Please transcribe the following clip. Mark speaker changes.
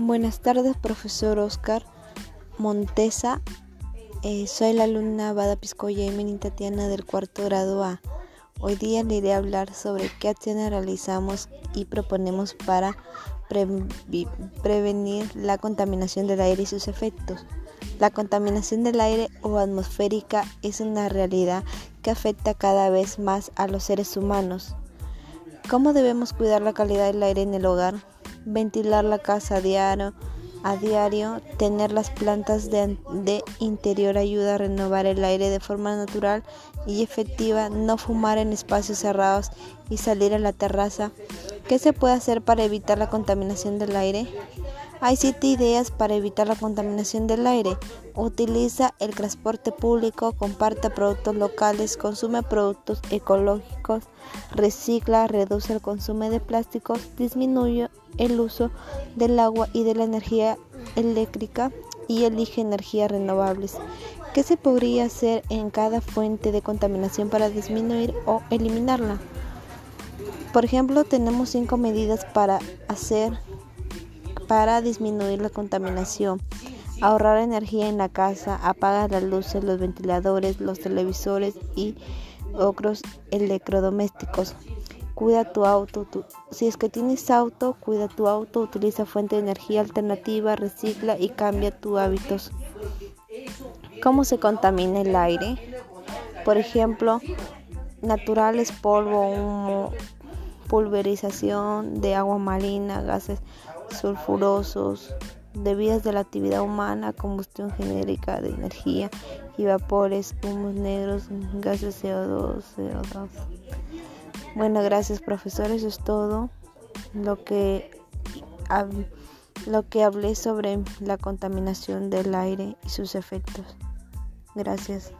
Speaker 1: Buenas tardes, profesor Oscar Montesa. Eh, soy la alumna Bada Piscoya y Tatiana del cuarto grado A. Hoy día le iré a hablar sobre qué acciones realizamos y proponemos para prevenir la contaminación del aire y sus efectos. La contaminación del aire o atmosférica es una realidad que afecta cada vez más a los seres humanos. ¿Cómo debemos cuidar la calidad del aire en el hogar? Ventilar la casa a diario, a diario tener las plantas de, de, interior ayuda a renovar el aire de forma natural y efectiva, no fumar en espacios cerrados y salir a la terraza. ¿Qué se puede hacer para evitar la contaminación del aire? Hay siete ideas para evitar la contaminación del aire. Utiliza el transporte público, comparte productos locales, consume productos ecológicos, recicla, reduce el consumo de plásticos, disminuye el uso del agua y de la energía eléctrica y elige energías renovables. ¿Qué se podría hacer en cada fuente de contaminación para disminuir o eliminarla? Por ejemplo, tenemos cinco medidas para hacer para disminuir la contaminación, ahorrar energía en la casa, apagar las luces, los ventiladores, los televisores y otros electrodomésticos. Cuida tu auto. si es que tienes auto, cuida tu auto, utiliza fuente de energía alternativa, recicla y cambia tus hábitos. ¿Cómo se contamina el aire? Por ejemplo, naturales, polvo, humo, pulverización de agua marina, gases sulfurosos, debidas de la actividad humana, combustión genérica de energía y vapores, humos negros, gases CO2, CO2. Bueno, gracias profesor, eso es todo lo que lo que hablé sobre la contaminación del aire y sus efectos. Gracias.